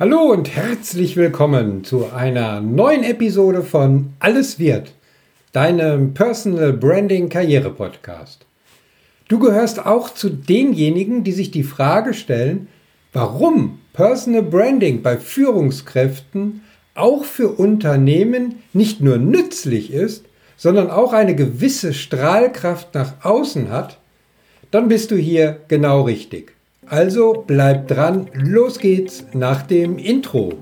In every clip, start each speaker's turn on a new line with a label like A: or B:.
A: Hallo und herzlich willkommen zu einer neuen Episode von Alles wird, deinem Personal Branding Karriere Podcast. Du gehörst auch zu denjenigen, die sich die Frage stellen, warum Personal Branding bei Führungskräften auch für Unternehmen nicht nur nützlich ist, sondern auch eine gewisse Strahlkraft nach außen hat, dann bist du hier genau richtig. Also bleib dran, los geht's nach dem Intro.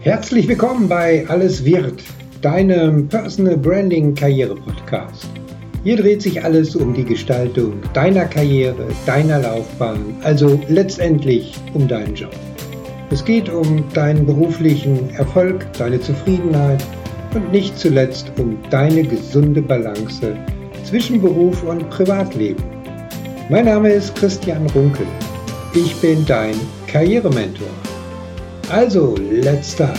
A: Herzlich willkommen bei Alles wird, deinem Personal Branding Karriere Podcast. Hier dreht sich alles um die Gestaltung deiner Karriere, deiner Laufbahn, also letztendlich um deinen Job. Es geht um deinen beruflichen Erfolg, deine Zufriedenheit und nicht zuletzt um deine gesunde Balance zwischen Beruf und Privatleben. Mein Name ist Christian Runkel. Ich bin dein Karrierementor. Also, let's start.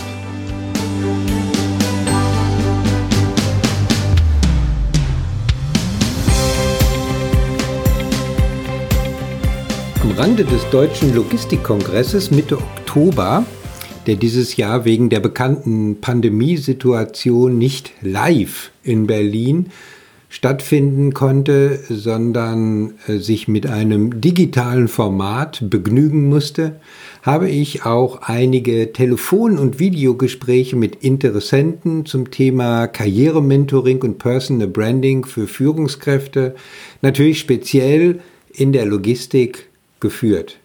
A: Am Rande des Deutschen Logistikkongresses Mitte Oktober, der dieses Jahr wegen der bekannten Pandemiesituation nicht live in Berlin stattfinden konnte, sondern äh, sich mit einem digitalen Format begnügen musste, habe ich auch einige Telefon- und Videogespräche mit Interessenten zum Thema Karrierementoring und Personal Branding für Führungskräfte, natürlich speziell in der Logistik, geführt.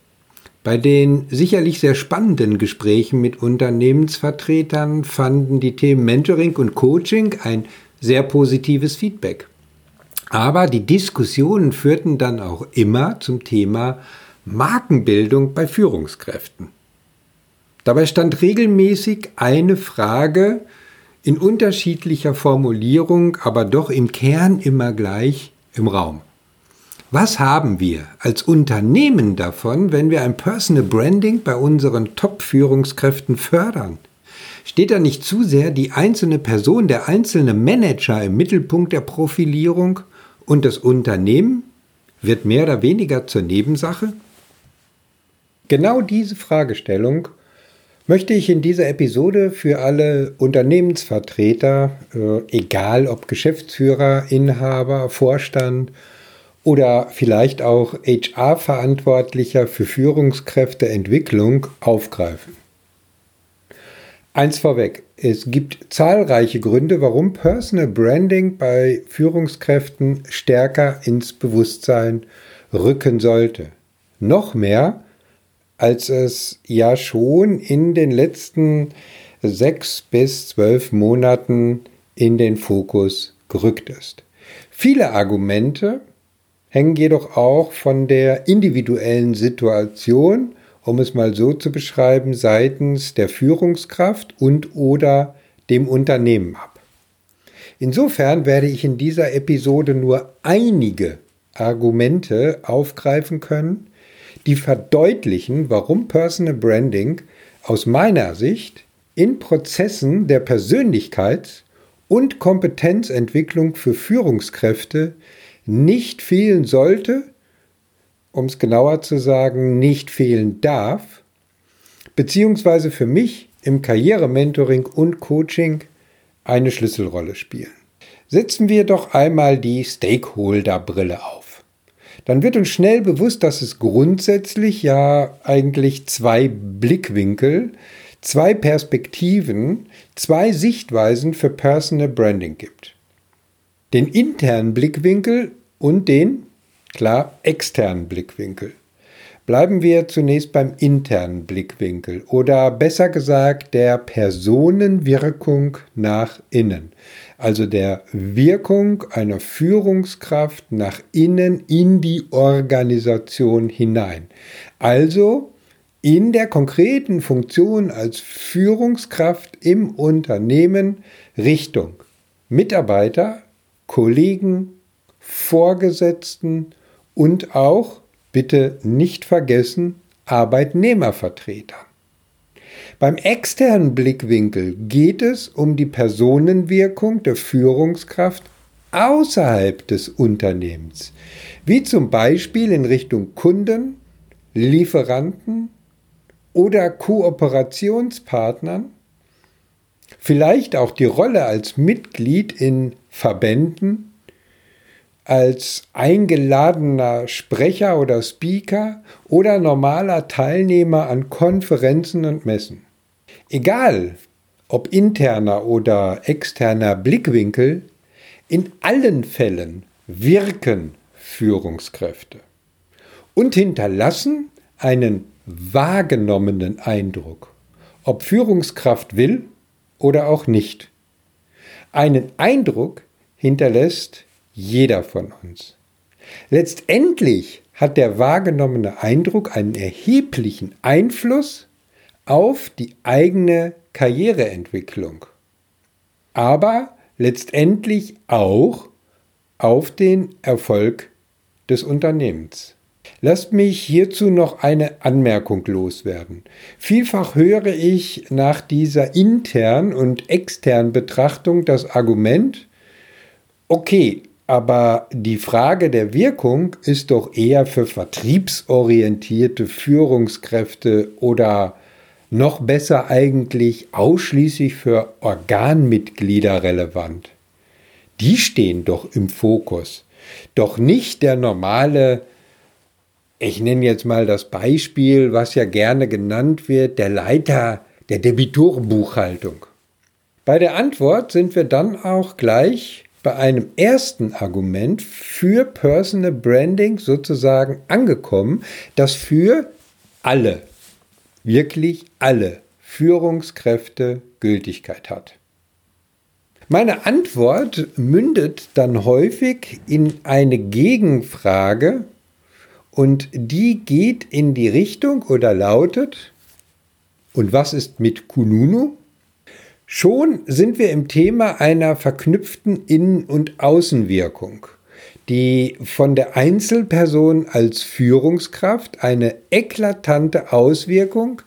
A: Bei den sicherlich sehr spannenden Gesprächen mit Unternehmensvertretern fanden die Themen Mentoring und Coaching ein sehr positives Feedback. Aber die Diskussionen führten dann auch immer zum Thema Markenbildung bei Führungskräften. Dabei stand regelmäßig eine Frage in unterschiedlicher Formulierung, aber doch im Kern immer gleich im Raum. Was haben wir als Unternehmen davon, wenn wir ein Personal Branding bei unseren Top-Führungskräften fördern? Steht da nicht zu sehr die einzelne Person, der einzelne Manager im Mittelpunkt der Profilierung und das Unternehmen wird mehr oder weniger zur Nebensache? Genau diese Fragestellung möchte ich in dieser Episode für alle Unternehmensvertreter, äh, egal ob Geschäftsführer, Inhaber, Vorstand oder vielleicht auch HR-Verantwortlicher für Führungskräfteentwicklung aufgreifen. Eins vorweg, es gibt zahlreiche Gründe, warum Personal Branding bei Führungskräften stärker ins Bewusstsein rücken sollte. Noch mehr, als es ja schon in den letzten sechs bis zwölf Monaten in den Fokus gerückt ist. Viele Argumente hängen jedoch auch von der individuellen Situation um es mal so zu beschreiben, seitens der Führungskraft und oder dem Unternehmen ab. Insofern werde ich in dieser Episode nur einige Argumente aufgreifen können, die verdeutlichen, warum Personal Branding aus meiner Sicht in Prozessen der Persönlichkeits- und Kompetenzentwicklung für Führungskräfte nicht fehlen sollte um es genauer zu sagen, nicht fehlen darf, beziehungsweise für mich im Karrierementoring und Coaching eine Schlüsselrolle spielen. Setzen wir doch einmal die Stakeholder-Brille auf. Dann wird uns schnell bewusst, dass es grundsätzlich ja eigentlich zwei Blickwinkel, zwei Perspektiven, zwei Sichtweisen für Personal Branding gibt. Den internen Blickwinkel und den Klar, externen Blickwinkel. Bleiben wir zunächst beim internen Blickwinkel oder besser gesagt der Personenwirkung nach innen, also der Wirkung einer Führungskraft nach innen in die Organisation hinein. Also in der konkreten Funktion als Führungskraft im Unternehmen Richtung Mitarbeiter, Kollegen, Vorgesetzten und auch, bitte nicht vergessen, Arbeitnehmervertreter. Beim externen Blickwinkel geht es um die Personenwirkung der Führungskraft außerhalb des oder Kooperationspartnern, vielleicht auch die Rolle als Mitglied in Verbänden, als eingeladener Sprecher oder Speaker oder normaler Teilnehmer an Konferenzen und Messen. Egal, ob interner oder externer Blickwinkel, in allen Fällen wirken Führungskräfte und hinterlassen einen wahrgenommenen Eindruck, ob Führungskraft will oder auch nicht. Einen Eindruck hinterlässt jeder von uns. Letztendlich hat der wahrgenommene Eindruck einen erheblichen Einfluss auf die eigene Karriereentwicklung, aber letztendlich auch auf den Erfolg des Unternehmens. Lasst mich hierzu noch eine Anmerkung loswerden. Vielfach höre ich nach dieser internen und externen Betrachtung das Argument, okay, aber die Frage der Wirkung ist doch eher für vertriebsorientierte Führungskräfte oder noch besser eigentlich ausschließlich für Organmitglieder relevant. Die stehen doch im Fokus, doch nicht der normale ich nenne jetzt mal das Beispiel, was ja gerne genannt wird, der Leiter der Debitorenbuchhaltung. Bei der Antwort sind wir dann auch gleich bei einem ersten Argument für Personal Branding sozusagen angekommen, das für alle, wirklich alle Führungskräfte Gültigkeit hat. Meine Antwort mündet dann häufig in eine Gegenfrage, und die geht in die Richtung oder lautet, und was ist mit Kununu? Schon sind wir im Thema einer verknüpften Innen- und Außenwirkung, die von der Einzelperson als Führungskraft eine eklatante Auswirkung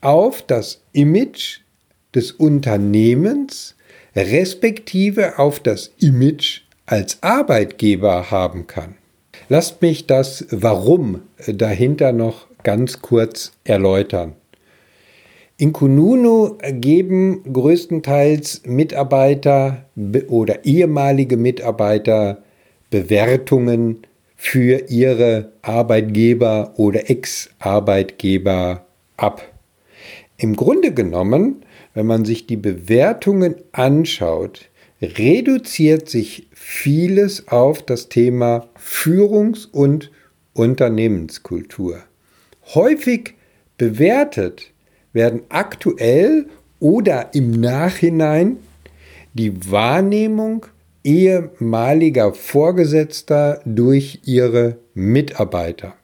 A: auf das Image des Unternehmens respektive auf das Image als Arbeitgeber haben kann. Lasst mich das Warum dahinter noch ganz kurz erläutern. In Kununu geben größtenteils Mitarbeiter oder ehemalige Mitarbeiter Bewertungen für ihre Arbeitgeber oder Ex-Arbeitgeber ab. Im Grunde genommen, wenn man sich die Bewertungen anschaut, reduziert sich vieles auf das Thema Führungs- und Unternehmenskultur. Häufig bewertet werden aktuell oder im Nachhinein die Wahrnehmung ehemaliger Vorgesetzter durch ihre Mitarbeiter.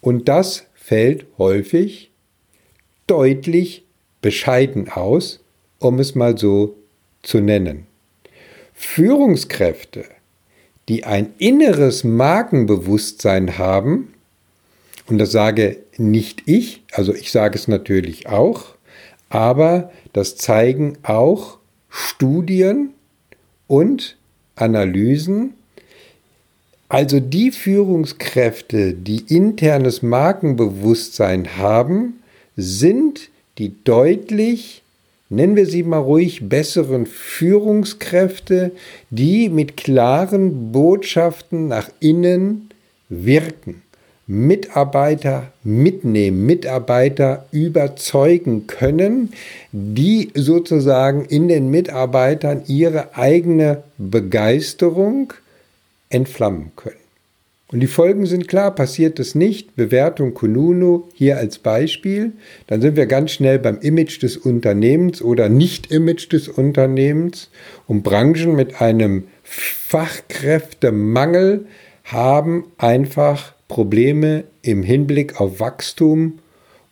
A: Und das fällt häufig deutlich bescheiden aus, um es mal so zu nennen. Führungskräfte, die ein inneres Markenbewusstsein haben, und das sage nicht ich, also ich sage es natürlich auch, aber das zeigen auch Studien und Analysen. Also die Führungskräfte, die internes Markenbewusstsein haben, sind die deutlich nennen wir sie mal ruhig, besseren Führungskräfte, die mit klaren Botschaften nach innen wirken. Mitarbeiter mitnehmen, Mitarbeiter überzeugen können, die sozusagen in den Mitarbeitern ihre eigene Begeisterung entflammen können. Und die Folgen sind klar, passiert es nicht, Bewertung Kununu hier als Beispiel, dann sind wir ganz schnell beim Image des Unternehmens oder Nicht-Image des Unternehmens und Branchen mit einem Fachkräftemangel haben einfach Probleme im Hinblick auf Wachstum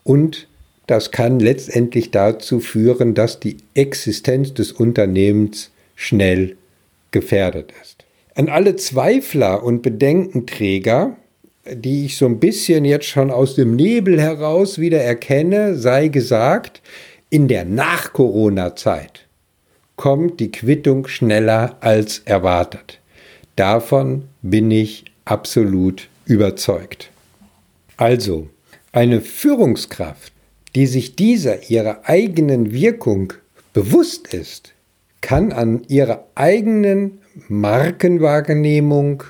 A: und das kann letztendlich dazu führen, dass die Existenz des Unternehmens schnell gefährdet ist. An alle Zweifler und Bedenkenträger, die ich so ein bisschen jetzt schon aus dem Nebel heraus wieder erkenne, sei gesagt, in der Nach-Corona-Zeit kommt die Quittung schneller als erwartet. Davon bin ich absolut überzeugt. Also, eine Führungskraft, die sich dieser ihrer eigenen Wirkung bewusst ist, kann an ihrer eigenen Markenwahrnehmung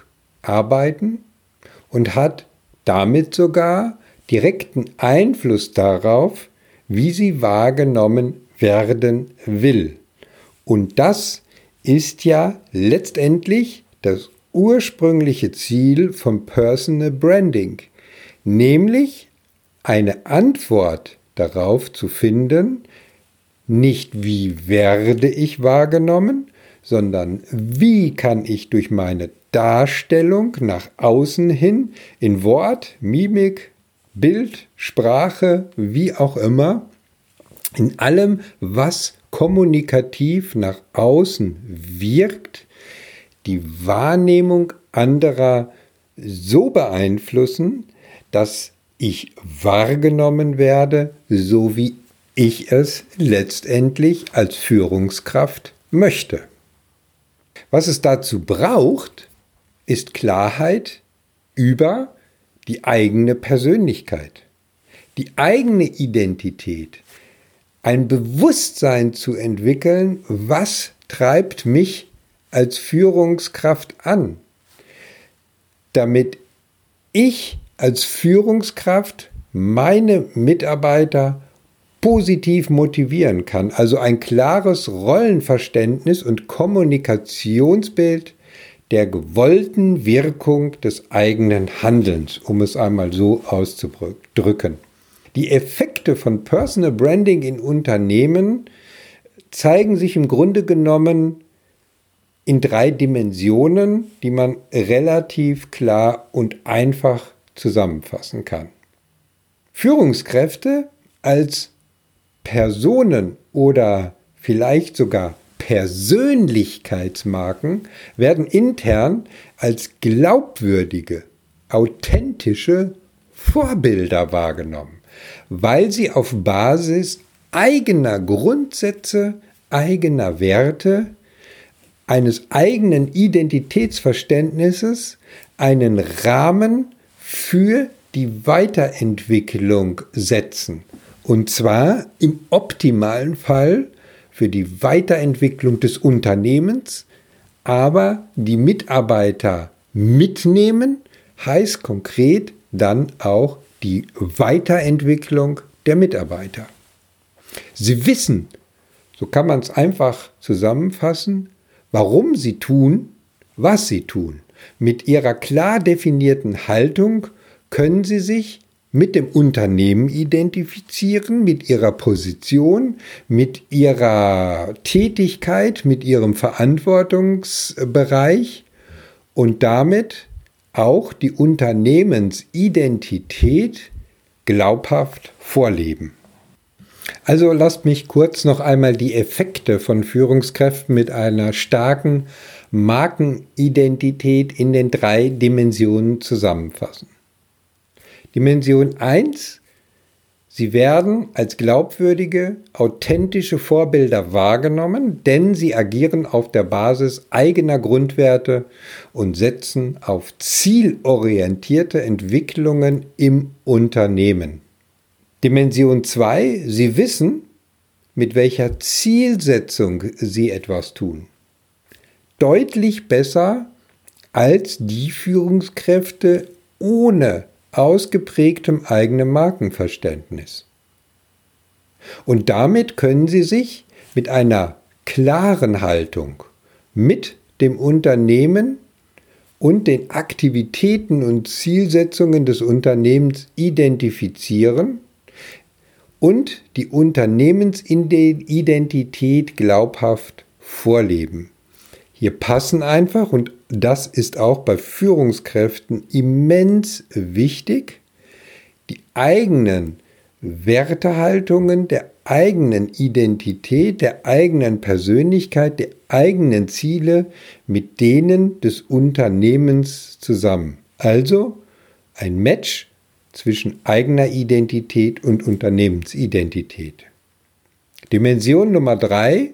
A: arbeiten und hat damit sogar direkten Einfluss darauf, wie sie wahrgenommen werden will. Und das ist ja letztendlich das ursprüngliche Ziel von Personal Branding, nämlich eine Antwort darauf zu finden, nicht wie werde ich wahrgenommen, sondern wie kann ich durch meine Darstellung nach außen hin in Wort, Mimik, Bild, Sprache, wie auch immer, in allem, was kommunikativ nach außen wirkt, die Wahrnehmung anderer so beeinflussen, dass ich wahrgenommen werde, so wie ich es letztendlich als Führungskraft möchte. Was es dazu braucht, ist Klarheit über die eigene Persönlichkeit, die eigene Identität, ein Bewusstsein zu entwickeln, was treibt mich als Führungskraft an, damit ich als Führungskraft meine Mitarbeiter positiv motivieren kann. Also ein klares Rollenverständnis und Kommunikationsbild der gewollten Wirkung des eigenen Handelns, um es einmal so auszudrücken. Die Effekte von Personal Branding in Unternehmen zeigen sich im Grunde genommen in drei Dimensionen, die man relativ klar und einfach zusammenfassen kann. Führungskräfte als Personen oder vielleicht sogar Persönlichkeitsmarken werden intern als glaubwürdige, authentische Vorbilder wahrgenommen, weil sie auf Basis eigener Grundsätze, eigener Werte, eines eigenen Identitätsverständnisses einen Rahmen für die Weiterentwicklung setzen. Und zwar im optimalen Fall für die Weiterentwicklung des Unternehmens, aber die Mitarbeiter mitnehmen, heißt konkret dann auch die Weiterentwicklung der Mitarbeiter. Sie wissen, so kann man es einfach zusammenfassen, warum sie tun, was sie tun. Mit ihrer klar definierten Haltung können sie sich mit dem Unternehmen identifizieren, mit ihrer Position, mit ihrer Tätigkeit, mit ihrem Verantwortungsbereich und damit auch die Unternehmensidentität glaubhaft vorleben. Also lasst mich kurz noch einmal die Effekte von Führungskräften mit einer starken Markenidentität in den drei Dimensionen zusammenfassen. Dimension 1, sie werden als glaubwürdige, authentische Vorbilder wahrgenommen, denn sie agieren auf der Basis eigener Grundwerte und setzen auf zielorientierte Entwicklungen im Unternehmen. Dimension 2, sie wissen, mit welcher Zielsetzung sie etwas tun. Deutlich besser als die Führungskräfte ohne ausgeprägtem eigenen Markenverständnis. Und damit können Sie sich mit einer klaren Haltung mit dem Unternehmen und den Aktivitäten und Zielsetzungen des Unternehmens identifizieren und die Unternehmensidentität glaubhaft vorleben. Hier passen einfach, und das ist auch bei Führungskräften immens wichtig, die eigenen Wertehaltungen der eigenen Identität, der eigenen Persönlichkeit, der eigenen Ziele mit denen des Unternehmens zusammen. Also ein Match zwischen eigener Identität und Unternehmensidentität. Dimension Nummer drei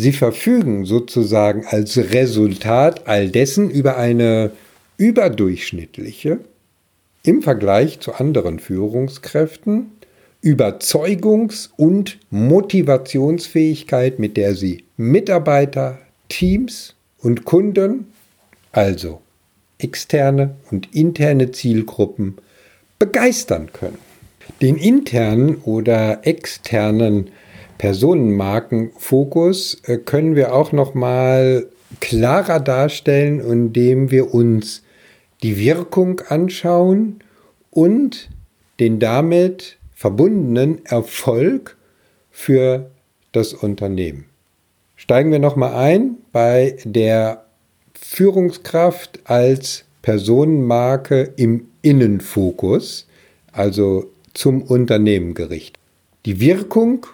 A: Sie verfügen sozusagen als Resultat all dessen über eine überdurchschnittliche, im Vergleich zu anderen Führungskräften, Überzeugungs- und Motivationsfähigkeit, mit der Sie Mitarbeiter, Teams und Kunden, also externe und interne Zielgruppen, begeistern können. Den internen oder externen Personenmarkenfokus äh, können wir auch noch mal klarer darstellen, indem wir uns die Wirkung anschauen und den damit verbundenen Erfolg für das Unternehmen. Steigen wir noch mal ein bei der Führungskraft als Personenmarke im Innenfokus, also zum Unternehmen gerichtet. Die Wirkung,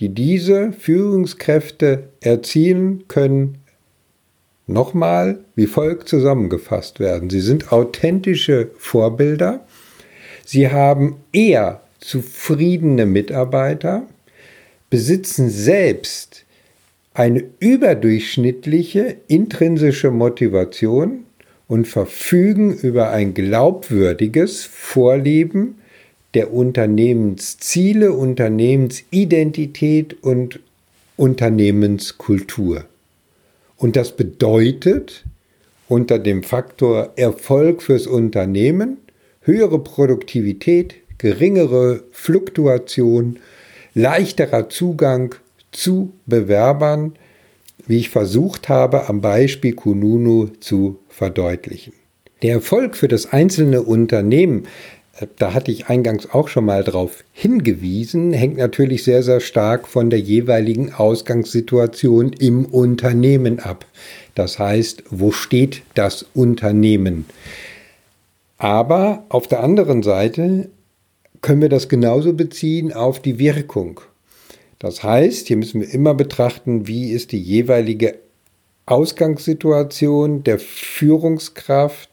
A: die diese Führungskräfte erzielen können, nochmal wie folgt zusammengefasst werden. Sie sind authentische Vorbilder, sie haben eher zufriedene Mitarbeiter, besitzen selbst eine überdurchschnittliche intrinsische Motivation und verfügen über ein glaubwürdiges Vorleben der Unternehmensziele, Unternehmensidentität und Unternehmenskultur. Und das bedeutet unter dem Faktor Erfolg fürs Unternehmen höhere Produktivität, geringere Fluktuation, leichterer Zugang zu Bewerbern, wie ich versucht habe, am Beispiel Kununu zu verdeutlichen. Der Erfolg für das einzelne Unternehmen da hatte ich eingangs auch schon mal drauf hingewiesen, hängt natürlich sehr, sehr stark von der jeweiligen Ausgangssituation im Unternehmen ab. Das heißt, wo steht das Unternehmen? Aber auf der anderen Seite können wir das genauso beziehen auf die Wirkung. Das heißt, hier müssen wir immer betrachten, wie ist die jeweilige Ausgangssituation der Führungskraft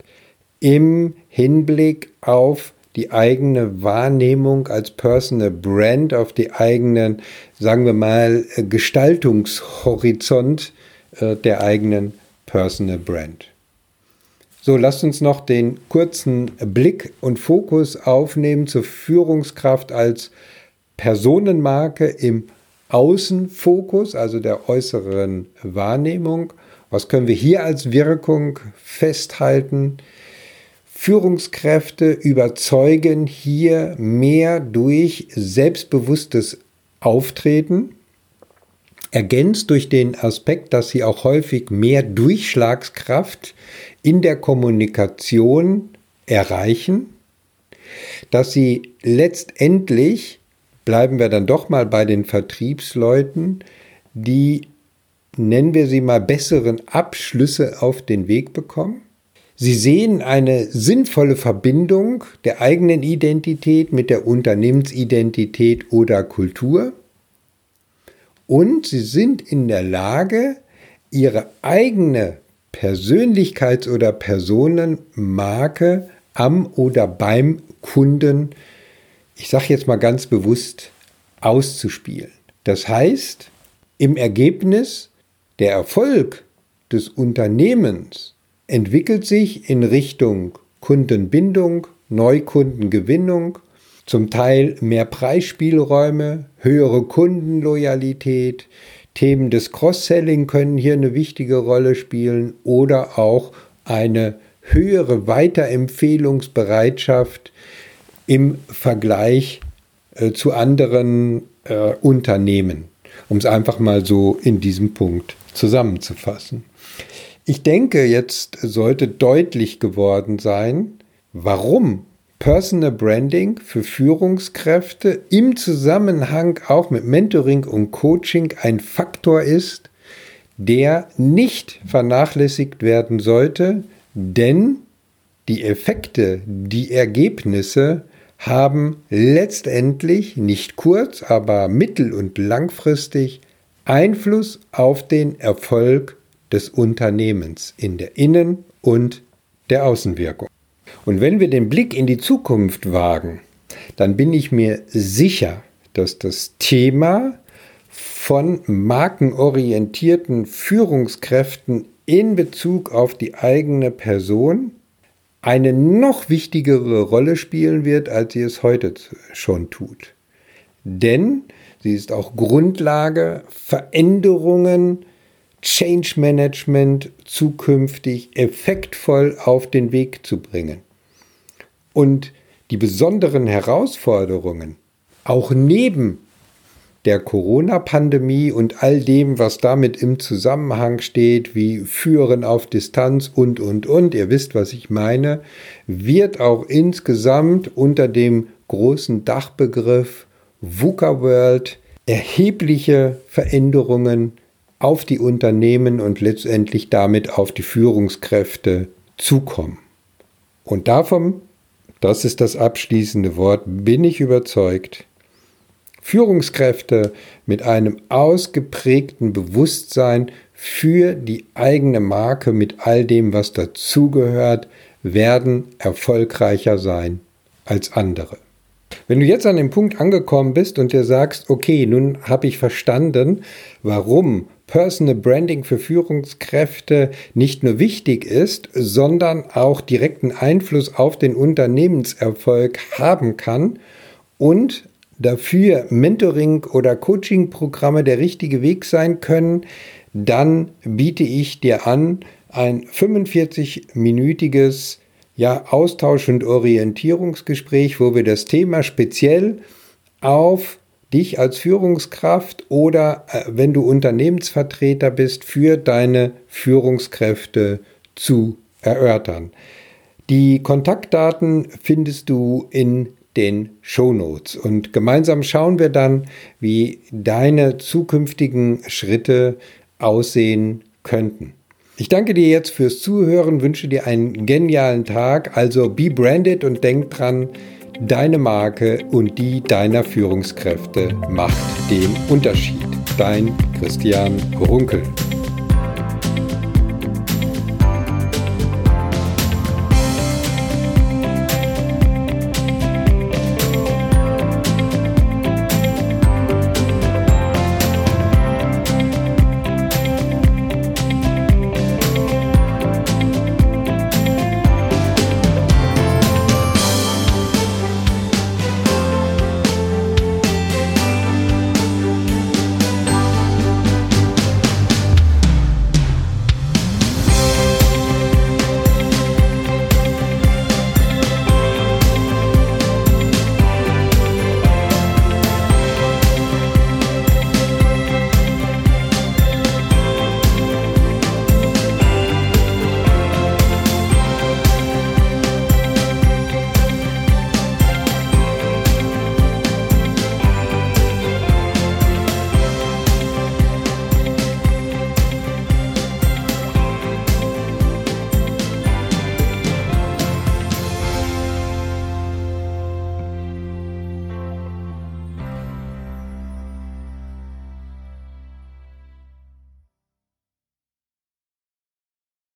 A: im Hinblick auf die eigene Wahrnehmung als Personal Brand, auf die eigenen, sagen wir mal, äh, Gestaltungshorizont äh, der eigenen Personal Brand. So, lasst uns noch den kurzen Blick und Fokus aufnehmen zur Führungskraft als Personenmarke im Außenfokus, also der äußeren Wahrnehmung. Was können wir hier als Wirkung festhalten? Führungskräfte überzeugen hier mehr durch selbstbewusstes Auftreten, ergänzt durch den Aspekt, dass sie auch häufig mehr Durchschlagskraft in der Kommunikation erreichen, dass sie letztendlich, bleiben wir dann doch mal bei den Vertriebsleuten, die, nennen wir sie mal, besseren Abschlüsse auf den Weg bekommen, Sie sehen eine sinnvolle Verbindung der eigenen Identität mit der Unternehmensidentität oder Kultur. Und sie sind in der Lage, ihre eigene Persönlichkeits- oder Personenmarke am oder beim Kunden, ich sage jetzt mal ganz bewusst, auszuspielen. Das heißt, im Ergebnis der Erfolg des Unternehmens entwickelt sich in Richtung Kundenbindung, Neukundengewinnung, zum Teil mehr Preisspielräume, höhere Kundenloyalität, Themen des Cross-Selling können hier eine wichtige Rolle spielen oder auch eine höhere Weiterempfehlungsbereitschaft im Vergleich äh, zu anderen äh, Unternehmen, um es einfach mal so in diesem Punkt zusammenzufassen. Ich denke, jetzt sollte deutlich geworden sein, warum Personal Branding für Führungskräfte im Zusammenhang auch mit Mentoring und Coaching ein Faktor ist, der nicht vernachlässigt werden sollte, denn die Effekte, die Ergebnisse haben letztendlich nicht kurz, aber mittel- und langfristig Einfluss auf den Erfolg des Unternehmens in der Innen- und der Außenwirkung. Und wenn wir den Blick in die Zukunft wagen, dann bin ich mir sicher, dass das Thema von markenorientierten Führungskräften in Bezug auf die eigene Person eine noch wichtigere Rolle spielen wird, als sie es heute schon tut. Denn sie ist auch Grundlage, Veränderungen, Change Management zukünftig effektvoll auf den Weg zu bringen. Und die besonderen Herausforderungen, auch neben der Corona-Pandemie und all dem, was damit im Zusammenhang steht, wie Führen auf Distanz und, und, und, ihr wisst, was ich meine, wird auch insgesamt unter dem großen Dachbegriff VUCA World erhebliche Veränderungen auf die Unternehmen und letztendlich damit auf die Führungskräfte zukommen. Und davon, das ist das abschließende Wort, bin ich überzeugt, Führungskräfte mit einem ausgeprägten Bewusstsein für die eigene Marke mit all dem, was dazugehört, werden erfolgreicher sein als andere. Wenn du jetzt an dem Punkt angekommen bist und dir sagst, okay, nun habe ich verstanden, warum Personal Branding für Führungskräfte nicht nur wichtig ist, sondern auch direkten Einfluss auf den Unternehmenserfolg haben kann und dafür Mentoring- oder Coaching-Programme der richtige Weg sein können, dann biete ich dir an ein 45-minütiges ja, Austausch- und Orientierungsgespräch, wo wir das Thema speziell auf dich als Führungskraft oder äh, wenn du Unternehmensvertreter bist, für deine Führungskräfte zu erörtern. Die Kontaktdaten findest du in den Shownotes und gemeinsam schauen wir dann, wie deine zukünftigen Schritte aussehen könnten. Ich danke dir jetzt fürs Zuhören, wünsche dir einen genialen Tag, also be branded und denk dran, Deine Marke und die deiner Führungskräfte macht den Unterschied. Dein Christian Runkel.